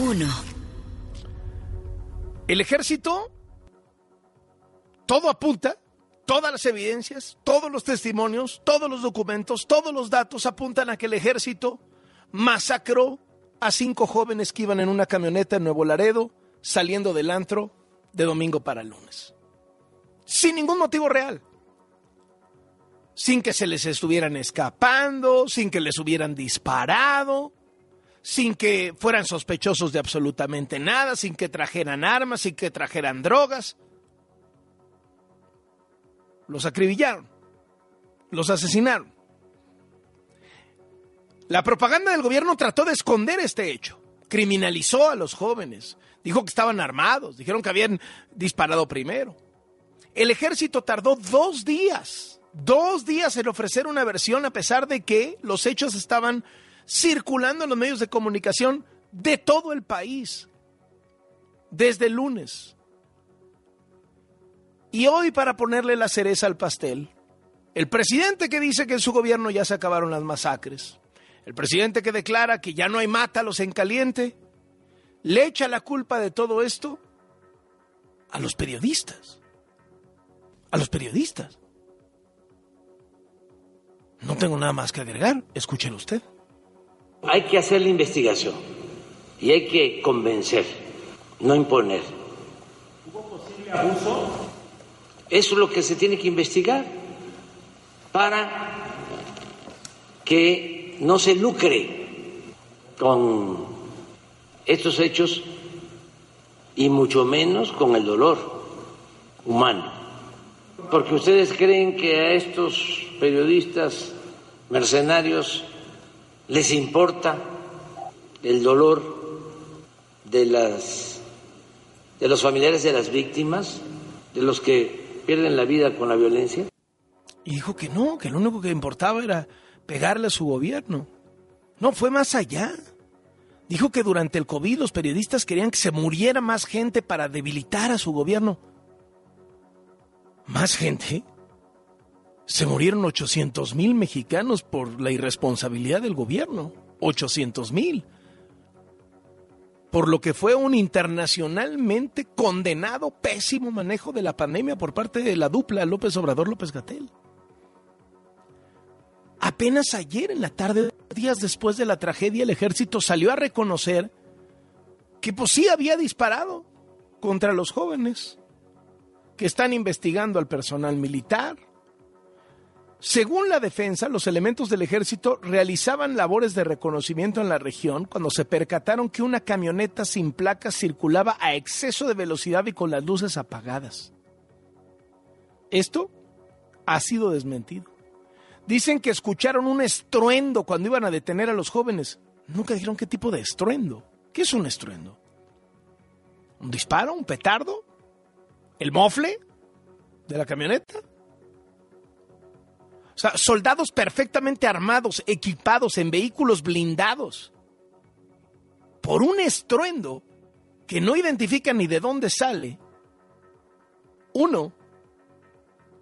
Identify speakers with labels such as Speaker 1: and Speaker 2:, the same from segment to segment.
Speaker 1: 1.
Speaker 2: El ejército, todo apunta, todas las evidencias, todos los testimonios, todos los documentos, todos los datos apuntan a que el ejército masacró a cinco jóvenes que iban en una camioneta en Nuevo Laredo saliendo del antro de domingo para lunes. Sin ningún motivo real. Sin que se les estuvieran escapando, sin que les hubieran disparado, sin que fueran sospechosos de absolutamente nada, sin que trajeran armas, sin que trajeran drogas. Los acribillaron, los asesinaron. La propaganda del gobierno trató de esconder este hecho, criminalizó a los jóvenes, dijo que estaban armados, dijeron que habían disparado primero. El ejército tardó dos días, dos días en ofrecer una versión a pesar de que los hechos estaban circulando en los medios de comunicación de todo el país, desde lunes. Y hoy, para ponerle la cereza al pastel, el presidente que dice que en su gobierno ya se acabaron las masacres, el presidente que declara que ya no hay mátalos en caliente, le echa la culpa de todo esto a los periodistas. A los periodistas. No tengo nada más que agregar, escúchelo usted.
Speaker 3: Hay que hacer la investigación y hay que convencer, no imponer. ¿Hubo posible abuso? Eso es lo que se tiene que investigar para que no se lucre con estos hechos y mucho menos con el dolor humano. Porque ustedes creen que a estos periodistas mercenarios les importa el dolor de las de los familiares de las víctimas, de los que pierden la vida con la violencia?
Speaker 2: Y dijo que no, que lo único que importaba era pegarle a su gobierno. No, fue más allá. Dijo que durante el COVID los periodistas querían que se muriera más gente para debilitar a su gobierno. ¿Más gente? Se murieron 800 mil mexicanos por la irresponsabilidad del gobierno. 800 mil. Por lo que fue un internacionalmente condenado pésimo manejo de la pandemia por parte de la dupla López Obrador-López Gatel. Apenas ayer en la tarde, días después de la tragedia, el ejército salió a reconocer que pues sí había disparado contra los jóvenes, que están investigando al personal militar. Según la defensa, los elementos del ejército realizaban labores de reconocimiento en la región cuando se percataron que una camioneta sin placas circulaba a exceso de velocidad y con las luces apagadas. Esto ha sido desmentido. Dicen que escucharon un estruendo cuando iban a detener a los jóvenes. Nunca dijeron qué tipo de estruendo. ¿Qué es un estruendo? ¿Un disparo? ¿Un petardo? ¿El mofle de la camioneta? Sea, soldados perfectamente armados, equipados en vehículos blindados. Por un estruendo que no identifican ni de dónde sale. Uno,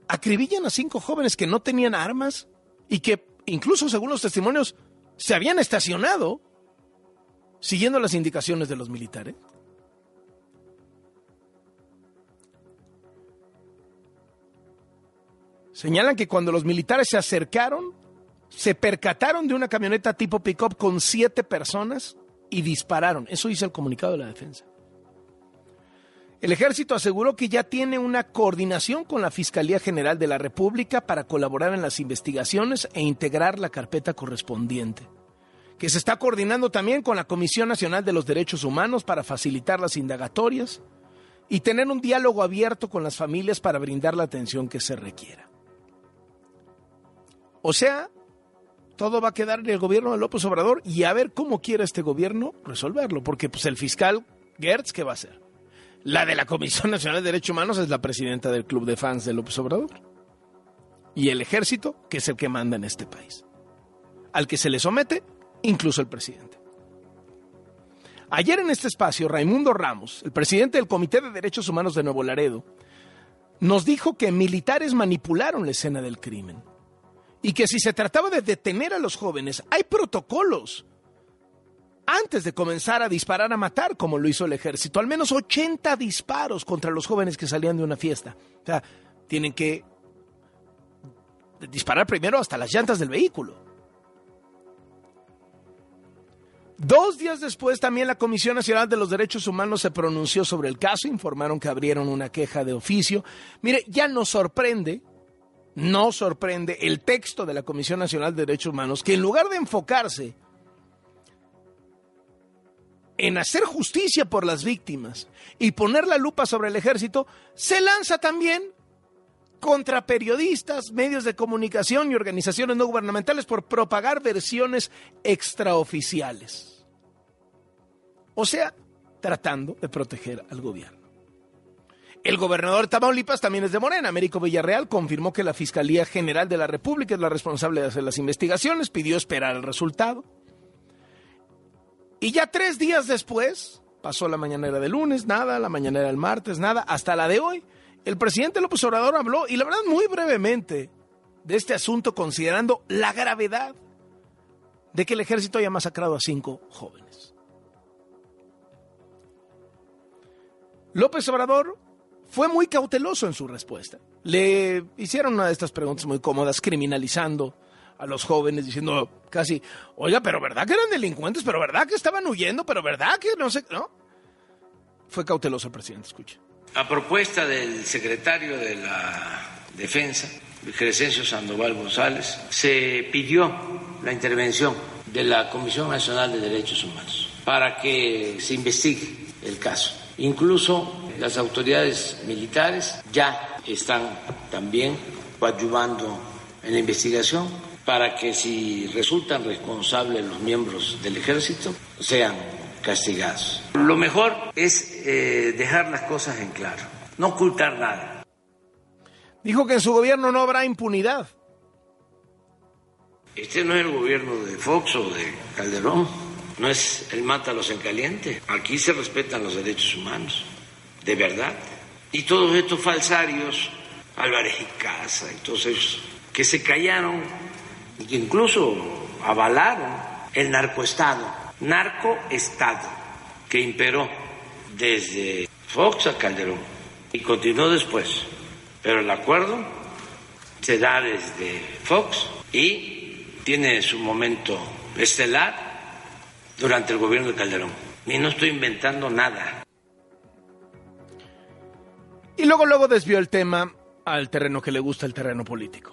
Speaker 2: acribillan a cinco jóvenes que no tenían armas, y que incluso según los testimonios se habían estacionado siguiendo las indicaciones de los militares. Señalan que cuando los militares se acercaron, se percataron de una camioneta tipo pick-up con siete personas y dispararon. Eso dice el comunicado de la defensa. El ejército aseguró que ya tiene una coordinación con la Fiscalía General de la República para colaborar en las investigaciones e integrar la carpeta correspondiente, que se está coordinando también con la Comisión Nacional de los Derechos Humanos para facilitar las indagatorias y tener un diálogo abierto con las familias para brindar la atención que se requiera. O sea, todo va a quedar en el gobierno de López Obrador y a ver cómo quiere este gobierno resolverlo, porque pues el fiscal Gertz, ¿qué va a hacer? La de la Comisión Nacional de Derechos Humanos es la presidenta del Club de Fans de López Obrador. Y el ejército, que es el que manda en este país. Al que se le somete incluso el presidente. Ayer en este espacio, Raimundo Ramos, el presidente del Comité de Derechos Humanos de Nuevo Laredo, nos dijo que militares manipularon la escena del crimen y que si se trataba de detener a los jóvenes, hay protocolos antes de comenzar a disparar a matar, como lo hizo el ejército. Al menos 80 disparos contra los jóvenes que salían de una fiesta. O sea, tienen que disparar primero hasta las llantas del vehículo. Dos días después también la Comisión Nacional de los Derechos Humanos se pronunció sobre el caso, informaron que abrieron una queja de oficio. Mire, ya nos sorprende, no sorprende el texto de la Comisión Nacional de Derechos Humanos, que en lugar de enfocarse en hacer justicia por las víctimas y poner la lupa sobre el ejército, se lanza también contra periodistas, medios de comunicación y organizaciones no gubernamentales por propagar versiones extraoficiales. O sea, tratando de proteger al gobierno. El gobernador de Tamaulipas también es de Morena. Américo Villarreal confirmó que la Fiscalía General de la República es la responsable de hacer las investigaciones, pidió esperar el resultado. Y ya tres días después, pasó la mañanera de lunes, nada, la mañanera del martes, nada, hasta la de hoy, el presidente López Obrador habló, y la verdad muy brevemente, de este asunto considerando la gravedad de que el ejército haya masacrado a cinco jóvenes. López Obrador fue muy cauteloso en su respuesta. Le hicieron una de estas preguntas muy cómodas, criminalizando a los jóvenes, diciendo casi, oiga, pero ¿verdad que eran delincuentes? ¿Pero verdad que estaban huyendo? ¿Pero verdad que no sé? ¿No? Fue cauteloso el presidente, escuche.
Speaker 3: A propuesta del secretario de la Defensa, Crescencio Sandoval González, se pidió la intervención de la Comisión Nacional de Derechos Humanos para que se investigue el caso. Incluso las autoridades militares ya están también coadyuvando en la investigación para que si resultan responsables los miembros del ejército sean castigados. Lo mejor es eh, dejar las cosas en claro, no ocultar nada.
Speaker 2: Dijo que en su gobierno no habrá impunidad.
Speaker 3: Este no es el gobierno de Fox o de Calderón, no es el mátalos en caliente. Aquí se respetan los derechos humanos, de verdad. Y todos estos falsarios, Álvarez y Casa y todos esos, que se callaron y que incluso avalaron el narcoestado narcoestado que imperó desde Fox a Calderón y continuó después. Pero el acuerdo se da desde Fox y tiene su momento estelar durante el gobierno de Calderón. Y no estoy inventando nada.
Speaker 2: Y luego, luego desvió el tema al terreno que le gusta, el terreno político.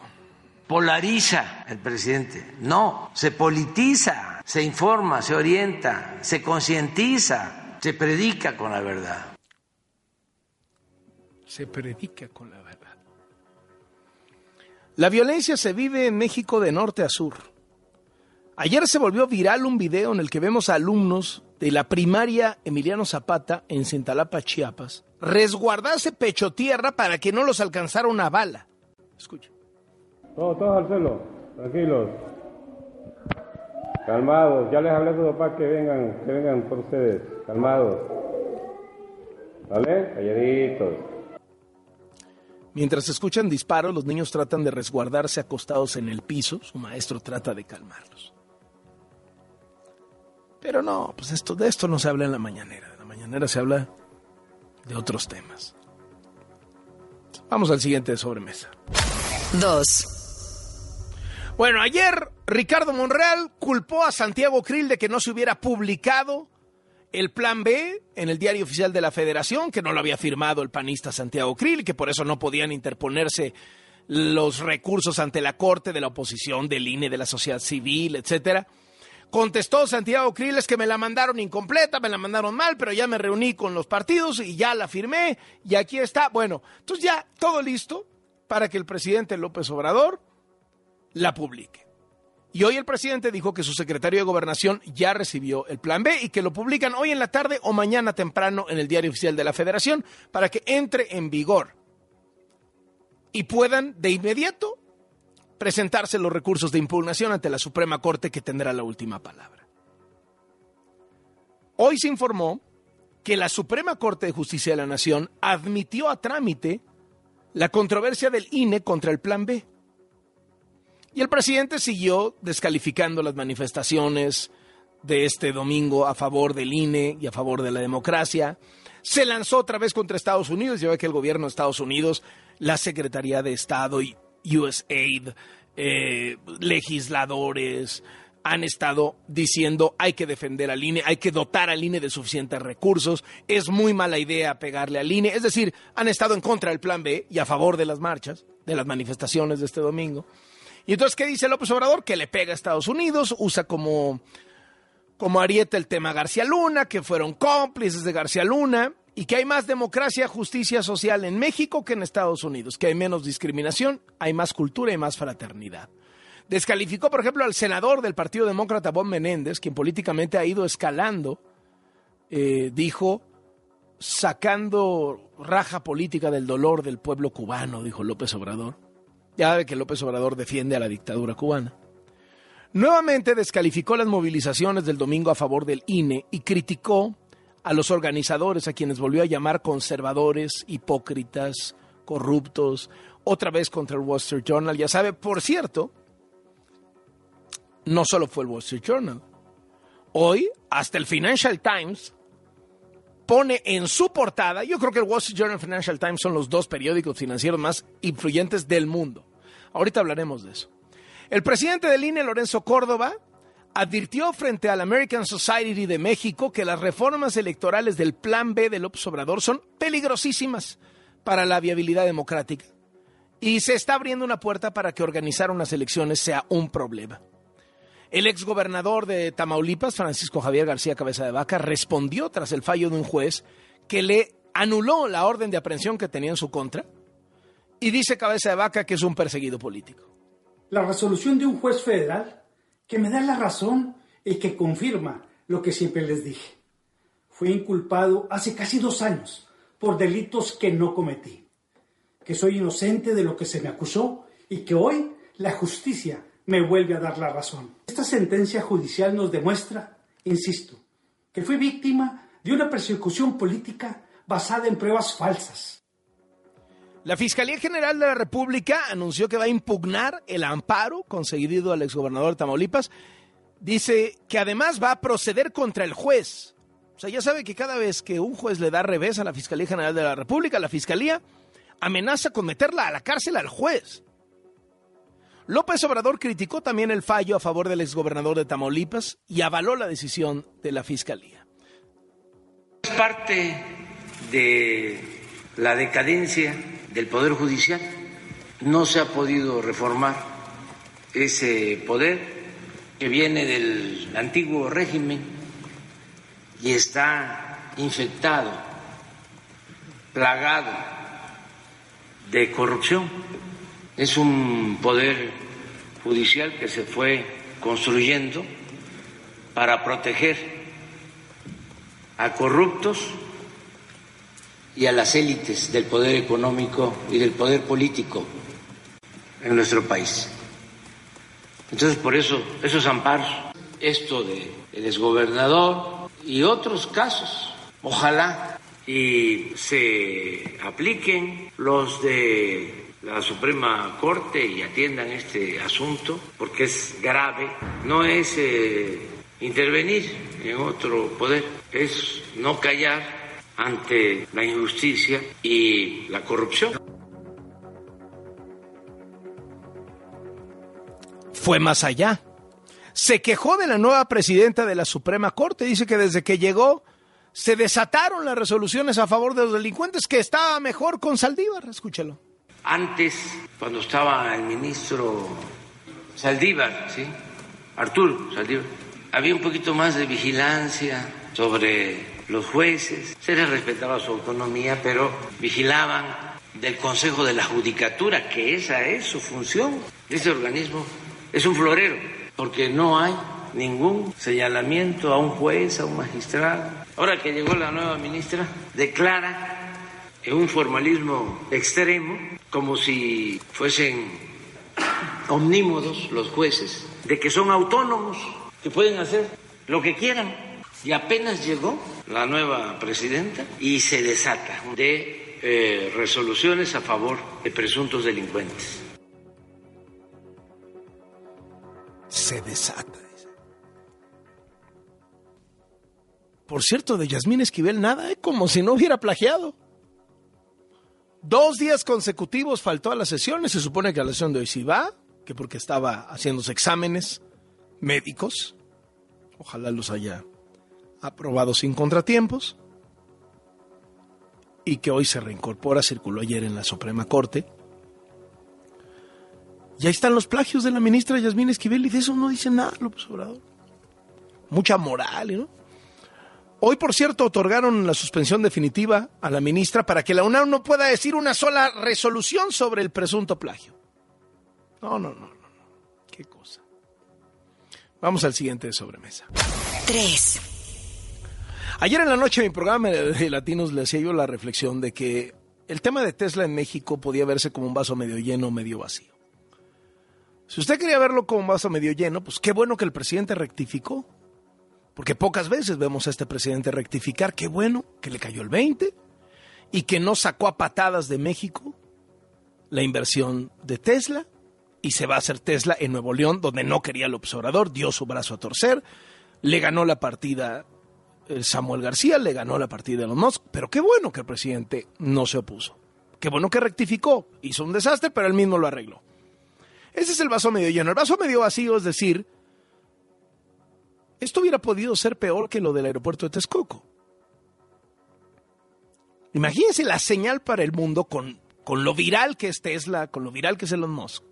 Speaker 3: Polariza el presidente. No, se politiza se informa, se orienta, se concientiza, se predica con la verdad.
Speaker 2: Se predica con la verdad. La violencia se vive en México de norte a sur. Ayer se volvió viral un video en el que vemos a alumnos de la primaria Emiliano Zapata en Cintalapa, Chiapas, resguardarse pecho tierra para que no los alcanzara una bala. Escucha.
Speaker 1: Todos, todos al suelo, tranquilos. Calmados, ya les hablé a sus papás que vengan, que vengan por ustedes, calmados. ¿Vale? Calladitos.
Speaker 2: Mientras escuchan disparos, los niños tratan de resguardarse acostados en el piso. Su maestro trata de calmarlos. Pero no, pues esto, de esto no se habla en la mañanera. En la mañanera se habla de otros temas. Vamos al siguiente de sobremesa. Dos. Bueno, ayer Ricardo Monreal culpó a Santiago Krill de que no se hubiera publicado el plan B en el diario oficial de la Federación, que no lo había firmado el panista Santiago Krill, que por eso no podían interponerse los recursos ante la Corte de la oposición, del INE, de la sociedad civil, etcétera. Contestó Santiago Krill es que me la mandaron incompleta, me la mandaron mal, pero ya me reuní con los partidos y ya la firmé y aquí está. Bueno, entonces ya todo listo para que el presidente López Obrador la publique. Y hoy el presidente dijo que su secretario de gobernación ya recibió el plan B y que lo publican hoy en la tarde o mañana temprano en el diario oficial de la federación para que entre en vigor y puedan de inmediato presentarse los recursos de impugnación ante la Suprema Corte que tendrá la última palabra. Hoy se informó que la Suprema Corte de Justicia de la Nación admitió a trámite la controversia del INE contra el Plan B. Y el presidente siguió descalificando las manifestaciones de este domingo a favor del INE y a favor de la democracia. Se lanzó otra vez contra Estados Unidos. Ya que el gobierno de Estados Unidos, la Secretaría de Estado y USAID, eh, legisladores, han estado diciendo hay que defender al INE, hay que dotar al INE de suficientes recursos, es muy mala idea pegarle al INE, es decir, han estado en contra del plan B y a favor de las marchas, de las manifestaciones de este domingo. Y entonces, ¿qué dice López Obrador? Que le pega a Estados Unidos, usa como, como arieta el tema García Luna, que fueron cómplices de García Luna, y que hay más democracia, justicia social en México que en Estados Unidos, que hay menos discriminación, hay más cultura y más fraternidad. Descalificó, por ejemplo, al senador del Partido Demócrata, Bob Menéndez, quien políticamente ha ido escalando, eh, dijo, sacando raja política del dolor del pueblo cubano, dijo López Obrador. Ya ve que López Obrador defiende a la dictadura cubana. Nuevamente descalificó las movilizaciones del domingo a favor del INE y criticó a los organizadores, a quienes volvió a llamar conservadores, hipócritas, corruptos, otra vez contra el Wall Street Journal. Ya sabe, por cierto, no solo fue el Wall Street Journal. Hoy, hasta el Financial Times pone en su portada, yo creo que el Wall Street Journal y el Financial Times son los dos periódicos financieros más influyentes del mundo. Ahorita hablaremos de eso. El presidente del INE, Lorenzo Córdoba, advirtió frente al American Society de México que las reformas electorales del Plan B de López Obrador son peligrosísimas para la viabilidad democrática. Y se está abriendo una puerta para que organizar unas elecciones sea un problema. El exgobernador de Tamaulipas, Francisco Javier García Cabeza de Vaca, respondió tras el fallo de un juez que le anuló la orden de aprehensión que tenía en su contra y dice Cabeza de Vaca que es un perseguido político.
Speaker 4: La resolución de un juez federal que me da la razón y que confirma lo que siempre les dije. Fui inculpado hace casi dos años por delitos que no cometí, que soy inocente de lo que se me acusó y que hoy la justicia me vuelve a dar la razón. Esta sentencia judicial nos demuestra, insisto, que fui víctima de una persecución política basada en pruebas falsas.
Speaker 2: La Fiscalía General de la República anunció que va a impugnar el amparo concedido al exgobernador de Tamaulipas. Dice que además va a proceder contra el juez. O sea, ya sabe que cada vez que un juez le da revés a la Fiscalía General de la República, la Fiscalía amenaza con meterla a la cárcel al juez. López Obrador criticó también el fallo a favor del exgobernador de Tamaulipas y avaló la decisión de la Fiscalía.
Speaker 3: Es parte de la decadencia del Poder Judicial. No se ha podido reformar ese poder que viene del antiguo régimen y está infectado, plagado de corrupción es un poder judicial que se fue construyendo para proteger a corruptos y a las élites del poder económico y del poder político en nuestro país. Entonces, por eso, esos amparos, esto de exgobernador y otros casos, ojalá y se apliquen los de la Suprema Corte y atiendan este asunto porque es grave. No es eh, intervenir en otro poder, es no callar ante la injusticia y la corrupción.
Speaker 2: Fue más allá. Se quejó de la nueva presidenta de la Suprema Corte. Dice que desde que llegó se desataron las resoluciones a favor de los delincuentes, que estaba mejor con Saldívar. Escúchelo.
Speaker 3: Antes, cuando estaba el ministro Saldívar, ¿sí? Arturo Saldívar, había un poquito más de vigilancia sobre los jueces, se les respetaba su autonomía, pero vigilaban del Consejo de la Judicatura, que esa es su función. Ese organismo es un florero, porque no hay ningún señalamiento a un juez, a un magistrado. Ahora que llegó la nueva ministra, declara en un formalismo extremo, como si fuesen omnímodos los jueces, de que son autónomos, que pueden hacer lo que quieran. Y apenas llegó la nueva presidenta y se desata de eh, resoluciones a favor de presuntos delincuentes.
Speaker 2: Se desata. Por cierto, de Yasmín Esquivel nada, ¿eh? como si no hubiera plagiado. Dos días consecutivos faltó a las sesiones. Se supone que a la sesión de hoy sí va, que porque estaba haciéndose exámenes médicos. Ojalá los haya aprobado sin contratiempos. Y que hoy se reincorpora, circuló ayer en la Suprema Corte. Y ahí están los plagios de la ministra Yasmín Esquivel y de eso no dice nada López Obrador. Mucha moral, ¿no? Hoy, por cierto, otorgaron la suspensión definitiva a la ministra para que la UNAM no pueda decir una sola resolución sobre el presunto plagio. No, no, no, no. Qué cosa. Vamos al siguiente de sobremesa.
Speaker 5: Tres.
Speaker 2: Ayer en la noche en mi programa de Latinos le hacía yo la reflexión de que el tema de Tesla en México podía verse como un vaso medio lleno o medio vacío. Si usted quería verlo como un vaso medio lleno, pues qué bueno que el presidente rectificó porque pocas veces vemos a este presidente rectificar. Qué bueno que le cayó el 20 y que no sacó a patadas de México la inversión de Tesla y se va a hacer Tesla en Nuevo León, donde no quería el observador, dio su brazo a torcer, le ganó la partida Samuel García, le ganó la partida de los Musk, pero qué bueno que el presidente no se opuso. Qué bueno que rectificó, hizo un desastre, pero él mismo lo arregló. Ese es el vaso medio lleno. El vaso medio vacío es decir, esto hubiera podido ser peor que lo del aeropuerto de Texcoco. Imagínense la señal para el mundo con, con lo viral que es Tesla, con lo viral que es Elon Musk.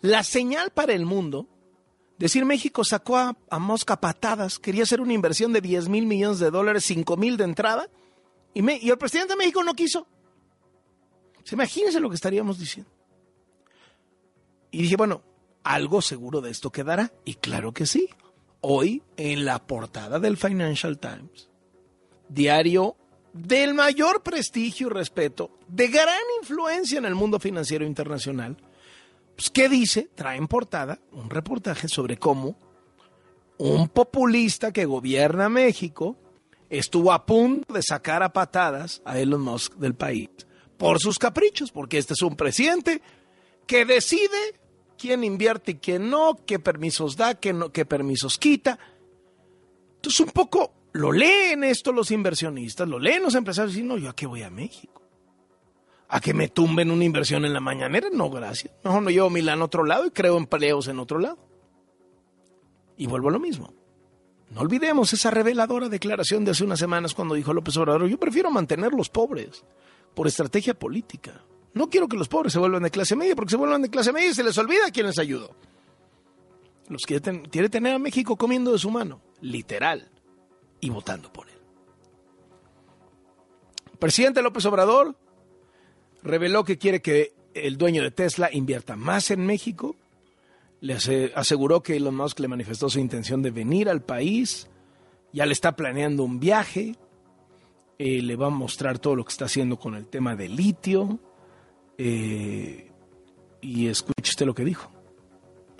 Speaker 2: La señal para el mundo, decir México sacó a, a Musk a patadas, quería hacer una inversión de 10 mil millones de dólares, 5 mil de entrada, y, me, y el presidente de México no quiso. Imagínense lo que estaríamos diciendo. Y dije, bueno, algo seguro de esto quedará. Y claro que sí hoy en la portada del Financial Times, diario del mayor prestigio y respeto, de gran influencia en el mundo financiero internacional, pues, ¿qué dice? Trae en portada un reportaje sobre cómo un populista que gobierna México estuvo a punto de sacar a patadas a Elon Musk del país por sus caprichos, porque este es un presidente que decide quién invierte y quién no, qué permisos da, qué, no, qué permisos quita. Entonces un poco lo leen esto los inversionistas, lo leen los empresarios y no, yo a qué voy a México. ¿A que me tumben una inversión en la mañanera? No, gracias. Mejor no llevo Milán a otro lado y creo empleos en otro lado. Y vuelvo a lo mismo. No olvidemos esa reveladora declaración de hace unas semanas cuando dijo López Obrador, yo prefiero mantener los pobres por estrategia política. No quiero que los pobres se vuelvan de clase media, porque se vuelvan de clase media y se les olvida quién les ayudó. Los quiere, quiere tener a México comiendo de su mano, literal, y votando por él. presidente López Obrador reveló que quiere que el dueño de Tesla invierta más en México. Le aseguró que Elon Musk le manifestó su intención de venir al país. Ya le está planeando un viaje. Eh, le va a mostrar todo lo que está haciendo con el tema del litio. Eh, y escuche usted lo que dijo.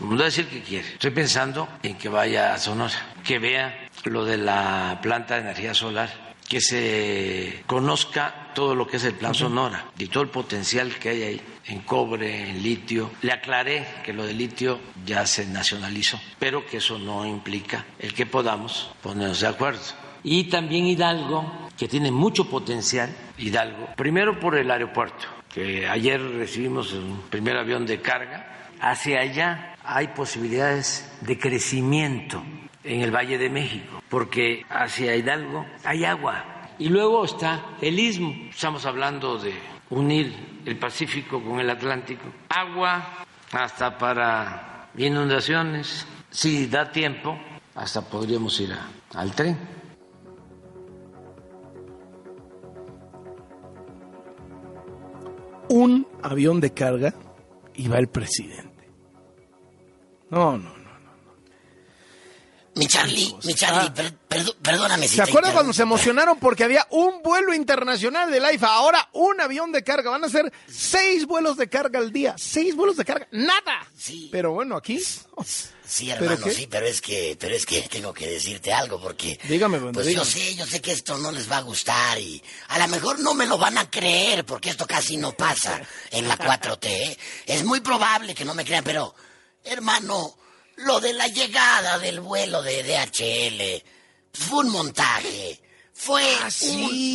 Speaker 3: No a decir que quiere. Estoy pensando en que vaya a Sonora, que vea lo de la planta de energía solar, que se conozca todo lo que es el plan Sonora y todo el potencial que hay ahí en cobre, en litio. Le aclaré que lo de litio ya se nacionalizó, pero que eso no implica el que podamos ponernos de acuerdo. Y también Hidalgo, que tiene mucho potencial, Hidalgo, primero por el aeropuerto que ayer recibimos un primer avión de carga, hacia allá hay posibilidades de crecimiento en el Valle de México, porque hacia Hidalgo hay agua. Y luego está el istmo, estamos hablando de unir el Pacífico con el Atlántico, agua hasta para inundaciones, si da tiempo, hasta podríamos ir al tren.
Speaker 2: un avión de carga y va el presidente. No, no,
Speaker 5: Mi Charlie, mi Charlie, perdóname si
Speaker 2: ¿Se acuerdan cuando se emocionaron porque había un vuelo internacional del AIFA? Ahora un avión de carga. Van a ser seis vuelos de carga al día. Seis vuelos de carga. Nada.
Speaker 5: Sí.
Speaker 2: Pero bueno, aquí.
Speaker 5: Sí, hermano, sí, pero es que, pero es que tengo que decirte algo porque.
Speaker 2: Dígame, bueno,
Speaker 5: Pues yo sé, yo sé que esto no les va a gustar y a lo mejor no me lo van a creer porque esto casi no pasa en la 4T. ¿eh? Es muy probable que no me crean, pero, hermano, lo de la llegada del vuelo de DHL fue un montaje. Fue
Speaker 2: Ah, sí.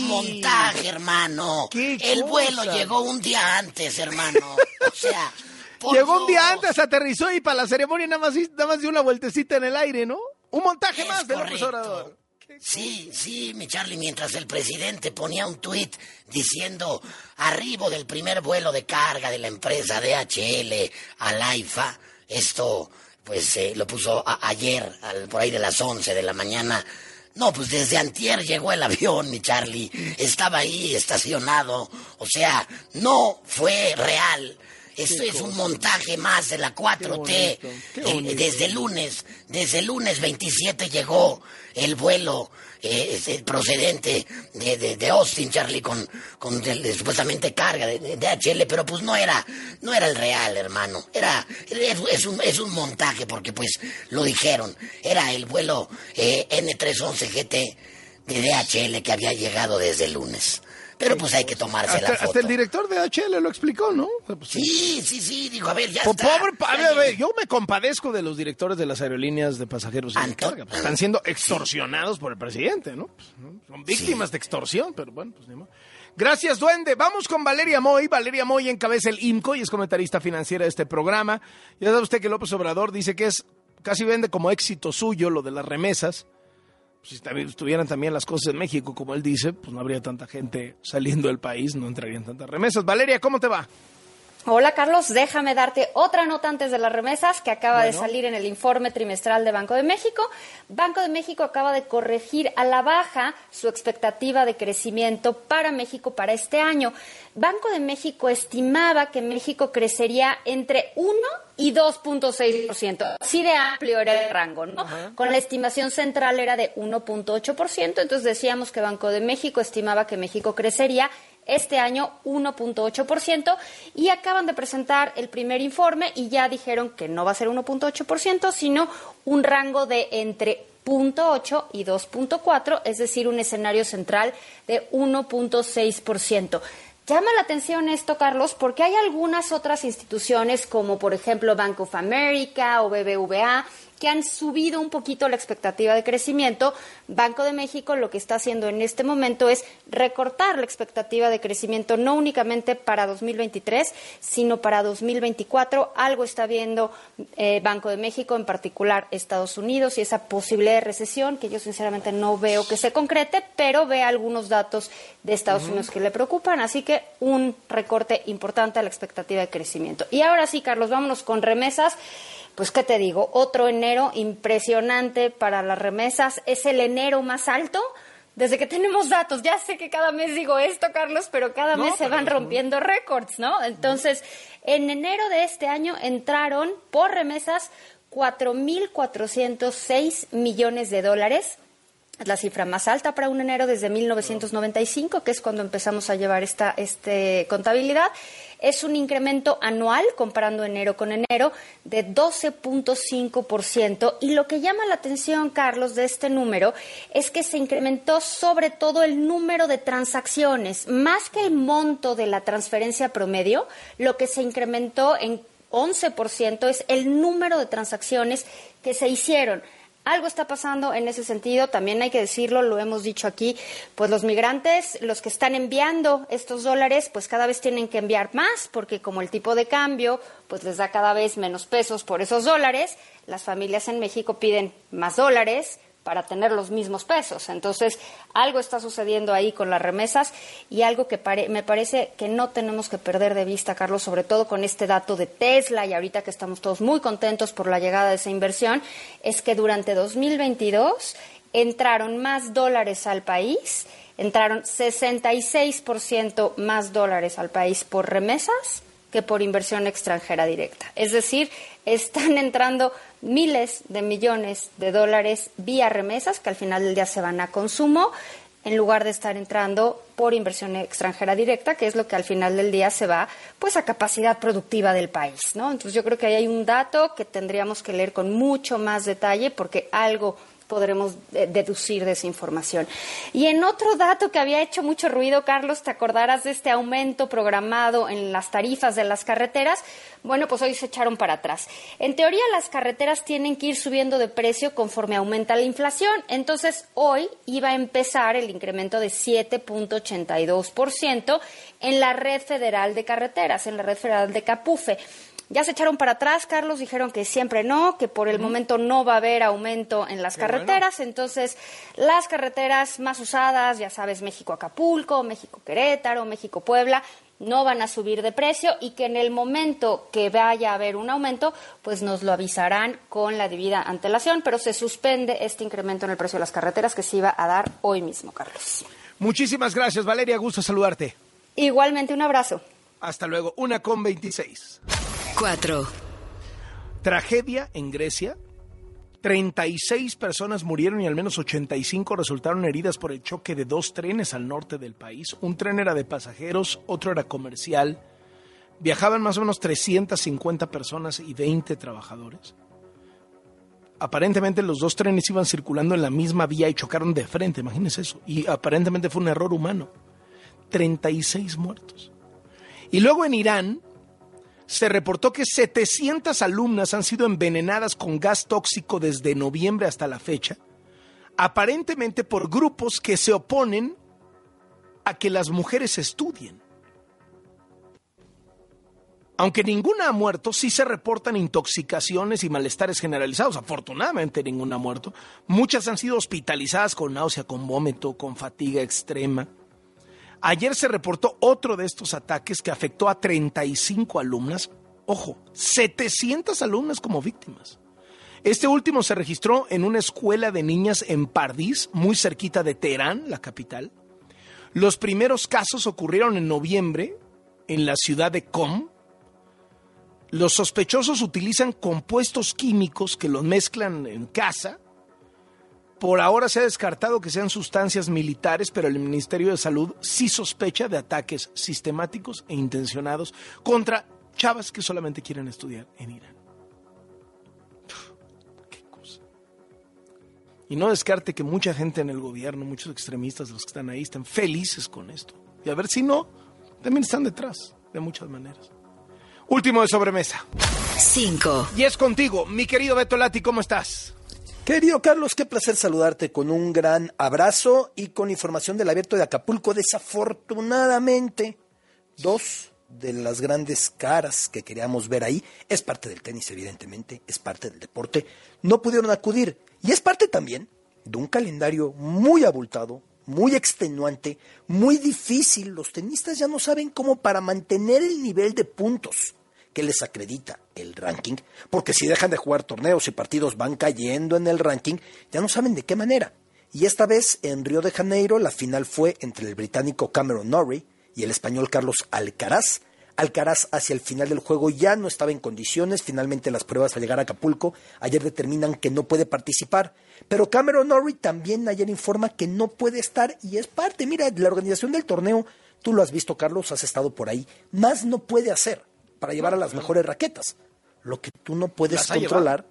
Speaker 5: un montaje, hermano.
Speaker 2: ¿Qué
Speaker 5: El vuelo llegó un día antes, hermano. O sea,
Speaker 2: Llegó un día antes, aterrizó y para la ceremonia nada más, nada más dio una vueltecita en el aire, ¿no? Un montaje
Speaker 5: Es
Speaker 2: más de López
Speaker 5: correcto.
Speaker 2: Obrador.
Speaker 5: Sí, sí, mi Charlie, mientras el presidente ponía un tuit diciendo arribo del primer vuelo de carga de la empresa DHL a la IFA, esto pues eh, lo puso a- ayer, al- por ahí de las 11 de la mañana. No, pues desde antier llegó el avión, mi Charlie. Estaba ahí estacionado. O sea, no fue real. Esto es un montaje más de la 4T.
Speaker 2: bonito, qué
Speaker 5: Eh, desde el lunes, desde el lunes 27 llegó el vuelo eh, procedente de, de, de Austin, Charlie, con, con de supuestamente carga de, de DHL, pero pues no era, no era el real, hermano. Era, es, es un, es un montaje, porque pues lo dijeron. Era el vuelo eh, N311 GT de DHL que había llegado desde el lunes. Pero pues hay que tomarse
Speaker 2: Hasta,
Speaker 5: la
Speaker 2: hasta el director de HL lo explicó, ¿no? Pues,
Speaker 5: Sí, sí, sí, digo, a ver, ya
Speaker 2: Po-
Speaker 5: está.
Speaker 2: Pobre, a ver, a ver, yo me compadezco de los directores de las aerolíneas de pasajeros y de
Speaker 5: Anto-
Speaker 2: carga. Pues, están siendo extorsionados por el presidente, ¿no? Pues, ¿no? Son víctimas de extorsión, pero bueno, pues ni modo. Gracias, Duende. Vamos con Valeria Moy. Valeria Moy encabeza el IMCO y es comentarista financiera de este programa. Ya sabe usted que López Obrador dice que es casi vende como éxito suyo lo de las remesas. Si también estuvieran también las cosas en México, como él dice, pues no habría tanta gente saliendo del país, no entrarían tantas remesas. Valeria, ¿cómo te va?
Speaker 6: Hola Carlos, déjame darte otra nota antes de las remesas que acaba de salir en el informe trimestral de Banco de México. Banco de México acaba de corregir a la baja su expectativa de crecimiento para México para este año. Banco de México estimaba que México crecería entre 1 y 2.6%. Así de amplio era el rango, ¿no? Con la estimación central era de 1.8%, entonces decíamos que Banco de México estimaba que México crecería este año 1.8% y acaban de presentar el primer informe y ya dijeron que no va a ser 1.8%, sino un rango de entre 0.8 y 2.4, es decir, un escenario central de 1.6%. Llama la atención esto, Carlos, porque hay algunas otras instituciones, como por ejemplo Bank of America o BBVA, que han subido un poquito la expectativa de crecimiento. Banco de México lo que está haciendo en este momento es recortar la expectativa de crecimiento no únicamente para 2023, sino para 2024. Algo está viendo eh, Banco de México, en particular Estados Unidos, y esa posibilidad de recesión que yo sinceramente no veo que se concrete, pero ve algunos datos de Estados Unidos que le preocupan. Así que un recorte importante a la expectativa de crecimiento. Y ahora sí, Carlos, vámonos con remesas. Pues, ¿qué te digo? Otro enero impresionante para las remesas. Es el enero más alto desde que tenemos datos. Ya sé que cada mes digo esto, Carlos, pero cada mes se van rompiendo récords, ¿no? Entonces, en enero de este año entraron por remesas 4.406 millones de dólares. Es la cifra más alta para un enero desde 1995, que es cuando empezamos a llevar esta este, contabilidad. Es un incremento anual, comparando enero con enero, de 12.5%. Y lo que llama la atención, Carlos, de este número es que se incrementó sobre todo el número de transacciones, más que el monto de la transferencia promedio, lo que se incrementó en 11% es el número de transacciones que se hicieron. Algo está pasando en ese sentido, también hay que decirlo, lo hemos dicho aquí, pues los migrantes, los que están enviando estos dólares, pues cada vez tienen que enviar más, porque como el tipo de cambio, pues les da cada vez menos pesos por esos dólares, las familias en México piden más dólares para tener los mismos pesos. Entonces, algo está sucediendo ahí con las remesas y algo que pare- me parece que no tenemos que perder de vista, Carlos, sobre todo con este dato de Tesla y ahorita que estamos todos muy contentos por la llegada de esa inversión, es que durante 2022 entraron más dólares al país, entraron 66% más dólares al país por remesas que por inversión extranjera directa. Es decir, están entrando miles de millones de dólares vía remesas que al final del día se van a consumo en lugar de estar entrando por inversión extranjera directa, que es lo que al final del día se va pues a capacidad productiva del país, ¿no? Entonces yo creo que ahí hay un dato que tendríamos que leer con mucho más detalle porque algo podremos eh, deducir de esa información. Y en otro dato que había hecho mucho ruido, Carlos, te acordarás de este aumento programado en las tarifas de las carreteras. Bueno, pues hoy se echaron para atrás. En teoría, las carreteras tienen que ir subiendo de precio conforme aumenta la inflación. Entonces, hoy iba a empezar el incremento de 7.82% en la red federal de carreteras, en la red federal de Capufe. Ya se echaron para atrás, Carlos, dijeron que siempre no, que por el momento no va a haber aumento en las carreteras. Entonces, las carreteras más usadas, ya sabes, México-Acapulco, México-Querétaro, México-Puebla, no van a subir de precio y que en el momento que vaya a haber un aumento, pues nos lo avisarán con la debida antelación, pero se suspende este incremento en el precio de las carreteras que se iba a dar hoy mismo, Carlos.
Speaker 2: Muchísimas gracias, Valeria. Gusto saludarte.
Speaker 6: Igualmente, un abrazo.
Speaker 2: Hasta luego. Una con 26. 4. Tragedia en Grecia. 36 personas murieron y al menos 85 resultaron heridas por el choque de dos trenes al norte del país. Un tren era de pasajeros, otro era comercial. Viajaban más o menos 350 personas y 20 trabajadores. Aparentemente los dos trenes iban circulando en la misma vía y chocaron de frente, imagínense eso. Y aparentemente fue un error humano. 36 muertos. Y luego en Irán, se reportó que 700 alumnas han sido envenenadas con gas tóxico desde noviembre hasta la fecha, aparentemente por grupos que se oponen a que las mujeres estudien. Aunque ninguna ha muerto, sí se reportan intoxicaciones y malestares generalizados. Afortunadamente ninguna ha muerto. Muchas han sido hospitalizadas con náusea, con vómito, con fatiga extrema. Ayer se reportó otro de estos ataques que afectó a 35 alumnas. Ojo, 700 alumnas como víctimas. Este último se registró en una escuela de niñas en Pardiz, muy cerquita de Teherán, la capital. Los primeros casos ocurrieron en noviembre en la ciudad de Qom. Los sospechosos utilizan compuestos químicos que los mezclan en casa por ahora se ha descartado que sean sustancias militares, pero el Ministerio de Salud sí sospecha de ataques sistemáticos e intencionados contra chavas que solamente quieren estudiar en Irán. Qué cosa. Y no descarte que mucha gente en el gobierno, muchos extremistas, los que están ahí, están felices con esto. Y a ver si no, también están detrás, de muchas maneras. Último de sobremesa. Cinco. Y es contigo, mi querido Beto Lati, ¿cómo estás?
Speaker 7: Querido Carlos, qué placer saludarte con un gran abrazo y con información del abierto de Acapulco. Desafortunadamente, dos de las grandes caras que queríamos ver ahí, es parte del tenis evidentemente, es parte del deporte, no pudieron acudir. Y es parte también de un calendario muy abultado, muy extenuante, muy difícil. Los tenistas ya no saben cómo para mantener el nivel de puntos que les acredita el ranking, porque si dejan de jugar torneos y partidos van cayendo en el ranking, ya no saben de qué manera. Y esta vez en Río de Janeiro la final fue entre el británico Cameron Norrie y el español Carlos Alcaraz. Alcaraz hacia el final del juego ya no estaba en condiciones, finalmente las pruebas al llegar a Acapulco ayer determinan que no puede participar, pero Cameron Norrie también ayer informa que no puede estar y es parte, mira, la organización del torneo, tú lo has visto Carlos, has estado por ahí, más no puede hacer para llevar a las mejores raquetas. Lo que tú no puedes controlar.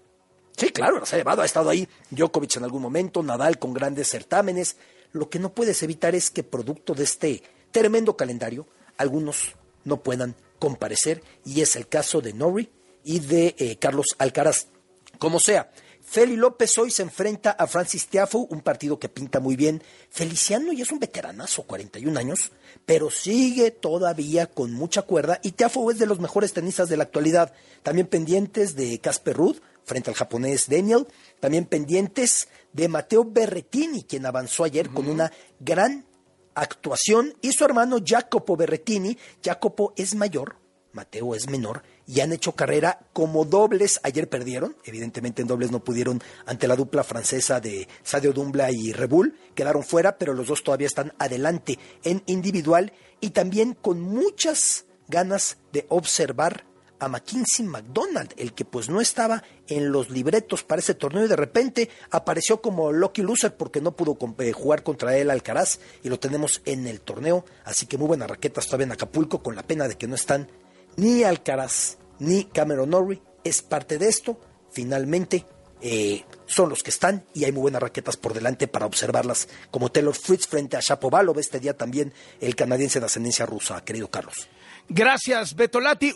Speaker 7: Sí, claro, las ha llevado, ha estado ahí Djokovic en algún momento, Nadal con grandes certámenes. Lo que no puedes evitar es que producto de este tremendo calendario, algunos no puedan comparecer, y es el caso de Norrie y de eh, Carlos Alcaraz. Como sea, Feli López hoy se enfrenta a Francis Tiafoe, un partido que pinta muy bien. Feliciano ya es un veteranazo, 41 años, pero sigue todavía con mucha cuerda y Tiafoe es de los mejores tenistas de la actualidad. También pendientes de Casper Ruud frente al japonés Daniel, también pendientes de Matteo Berrettini, quien avanzó ayer con una gran actuación, y su hermano Jacopo Berrettini. Jacopo es mayor, Mateo es menor, y han hecho carrera como dobles. Ayer perdieron, evidentemente en dobles no pudieron ante la dupla francesa de Sadio Dumbla y Rebull, quedaron fuera, pero los dos todavía están adelante en individual y también con muchas ganas de observar a Mackenzie McDonald, el que pues no estaba en los libretos para ese torneo y de repente apareció como lucky loser porque no pudo eh, jugar contra él Alcaraz y lo tenemos en el torneo, así que muy buenas raquetas todavía en Acapulco con la pena de que no están ni Alcaraz ni Cameron Norrie es parte de esto. Finalmente, eh, son los que están y hay muy buenas raquetas por delante para observarlas, como Taylor Fritz frente a Shapovalov, este día también el canadiense de ascendencia rusa, querido Carlos.
Speaker 2: Gracias, Betolati.